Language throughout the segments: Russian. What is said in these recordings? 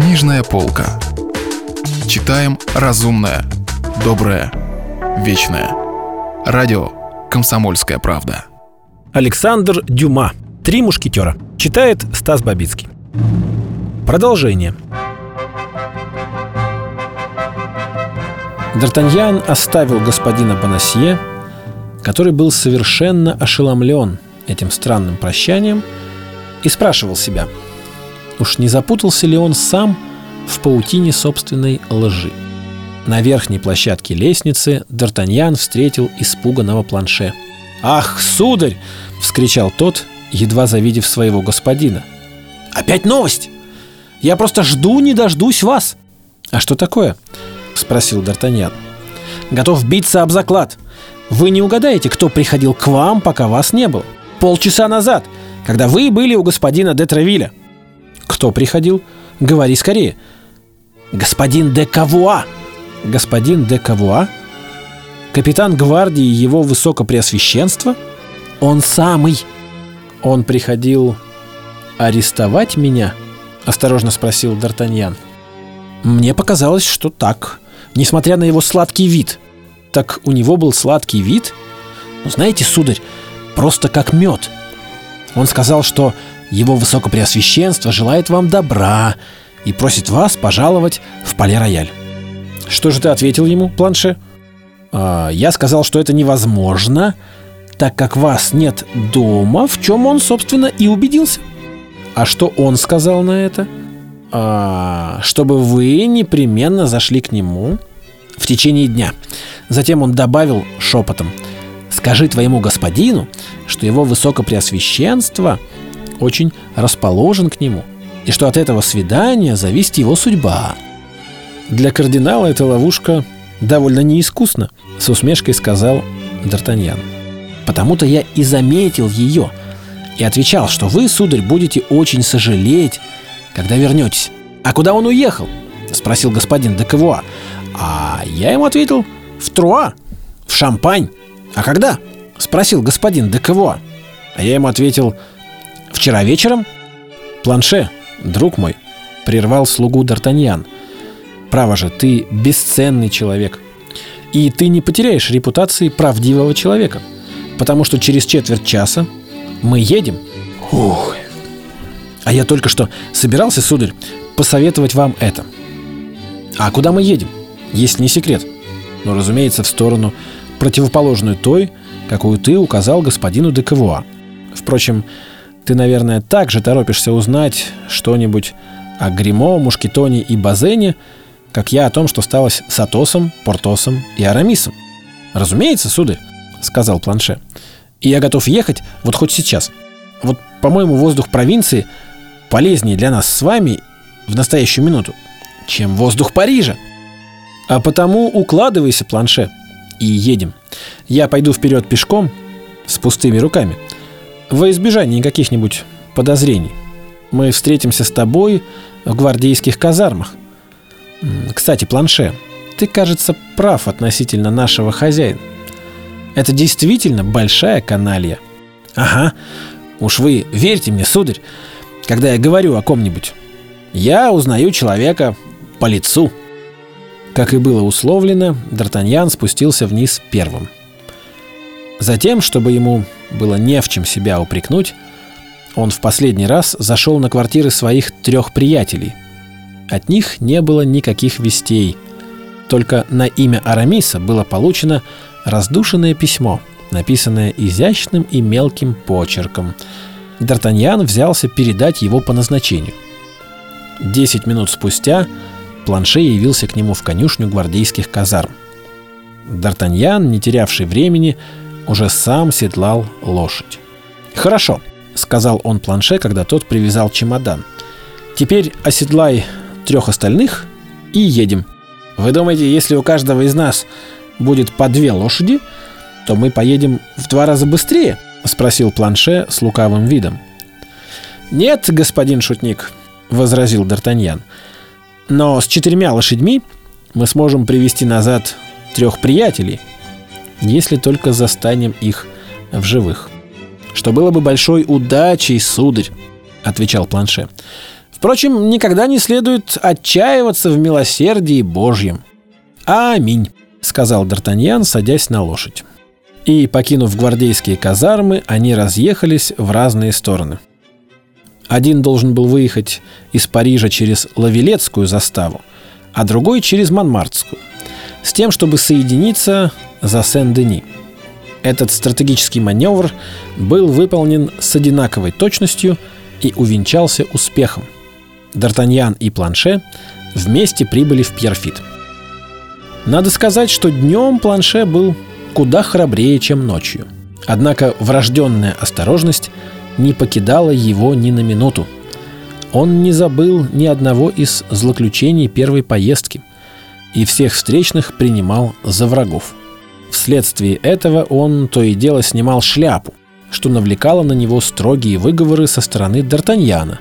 Книжная полка. Читаем разумное, доброе, вечное. Радио «Комсомольская правда». Александр Дюма. «Три мушкетера». Читает Стас Бабицкий. Продолжение. Д'Артаньян оставил господина Бонасье, который был совершенно ошеломлен этим странным прощанием, и спрашивал себя, уж не запутался ли он сам в паутине собственной лжи. На верхней площадке лестницы Д'Артаньян встретил испуганного планше. «Ах, сударь!» — вскричал тот, едва завидев своего господина. «Опять новость! Я просто жду, не дождусь вас!» «А что такое?» — спросил Д'Артаньян. «Готов биться об заклад. Вы не угадаете, кто приходил к вам, пока вас не было. Полчаса назад, когда вы были у господина де Травиля». «Кто приходил? Говори скорее». «Господин де Кавуа». «Господин де Кавуа?» «Капитан гвардии его высокопреосвященства?» «Он самый». «Он приходил арестовать меня?» — осторожно спросил Д'Артаньян. «Мне показалось, что так, несмотря на его сладкий вид». «Так у него был сладкий вид?» «Ну, знаете, сударь, просто как мед. Он сказал, что его высокопреосвященство желает вам добра и просит вас пожаловать в Пале-Рояль». «Что же ты ответил ему, Планше?» а, «Я сказал, что это невозможно, так как вас нет дома, в чем он, собственно, и убедился». «А что он сказал на это?» а, «Чтобы вы непременно зашли к нему в течение дня». Затем он добавил шепотом «Скажи твоему господину, что его высокопреосвященство очень расположен к нему, и что от этого свидания зависит его судьба». Для кардинала эта ловушка довольно неискусна, с усмешкой сказал Д'Артаньян. Потому-то я и заметил ее и отвечал, что вы, сударь, будете очень сожалеть, когда вернетесь. А куда он уехал? Спросил господин де Кавуа. А я ему ответил, в Труа, в Шампань. А когда? Спросил господин де Кавуа. А я ему ответил, вчера вечером. Планше, друг мой, прервал слугу Д'Артаньян – Право же, ты бесценный человек. И ты не потеряешь репутации правдивого человека. Потому что через четверть часа мы едем. Ух. А я только что собирался, сударь, посоветовать вам это. А куда мы едем? Если не секрет. Ну, разумеется, в сторону, противоположную той, какую ты указал господину де Кавуа. Впрочем, ты, наверное, также торопишься узнать что-нибудь о Гримо, Мушкетоне и Базене, как я о том, что стало с Атосом, Портосом и Арамисом. «Разумеется, сударь», — сказал Планше. «И я готов ехать вот хоть сейчас. Вот, по-моему, воздух провинции полезнее для нас с вами в настоящую минуту, чем воздух Парижа. А потому укладывайся, Планше, и едем. Я пойду вперед пешком с пустыми руками, во избежание каких-нибудь подозрений. Мы встретимся с тобой в гвардейских казармах. Кстати, Планше, ты, кажется, прав относительно нашего хозяина. Это действительно большая каналья. Ага, уж вы верьте мне, сударь, когда я говорю о ком-нибудь. Я узнаю человека по лицу. Как и было условлено, Д'Артаньян спустился вниз первым. Затем, чтобы ему было не в чем себя упрекнуть, он в последний раз зашел на квартиры своих трех приятелей – от них не было никаких вестей. Только на имя Арамиса было получено раздушенное письмо, написанное изящным и мелким почерком. Д'Артаньян взялся передать его по назначению. Десять минут спустя Планше явился к нему в конюшню гвардейских казарм. Д'Артаньян, не терявший времени, уже сам седлал лошадь. «Хорошо», — сказал он Планше, когда тот привязал чемодан. «Теперь оседлай трех остальных и едем. Вы думаете, если у каждого из нас будет по две лошади, то мы поедем в два раза быстрее?» — спросил Планше с лукавым видом. «Нет, господин шутник», — возразил Д'Артаньян. «Но с четырьмя лошадьми мы сможем привести назад трех приятелей, если только застанем их в живых. Что было бы большой удачей, сударь», — отвечал Планше. Впрочем, никогда не следует отчаиваться в милосердии Божьем. Аминь, сказал Д'Артаньян, садясь на лошадь. И, покинув гвардейские казармы, они разъехались в разные стороны. Один должен был выехать из Парижа через Лавилетскую заставу, а другой через Монмартскую, с тем, чтобы соединиться за Сен-Дени. Этот стратегический маневр был выполнен с одинаковой точностью и увенчался успехом. Д'Артаньян и Планше вместе прибыли в Пьерфит. Надо сказать, что днем Планше был куда храбрее, чем ночью. Однако врожденная осторожность не покидала его ни на минуту. Он не забыл ни одного из злоключений первой поездки и всех встречных принимал за врагов. Вследствие этого он то и дело снимал шляпу, что навлекало на него строгие выговоры со стороны Д'Артаньяна,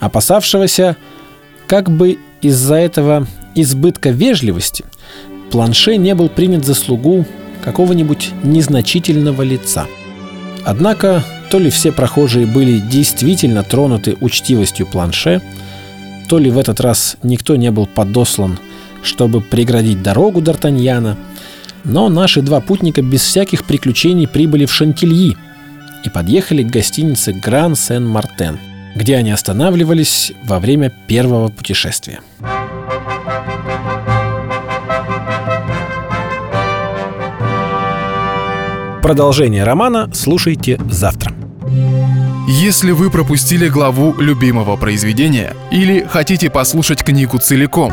опасавшегося, как бы из-за этого избытка вежливости Планше не был принят за слугу какого-нибудь незначительного лица. Однако то ли все прохожие были действительно тронуты учтивостью Планше, то ли в этот раз никто не был подослан, чтобы преградить дорогу Д'Артаньяна, но наши два путника без всяких приключений прибыли в Шантильи и подъехали к гостинице Гран Сен-Мартен, где они останавливались во время первого путешествия. Продолжение романа слушайте завтра. Если вы пропустили главу любимого произведения или хотите послушать книгу целиком,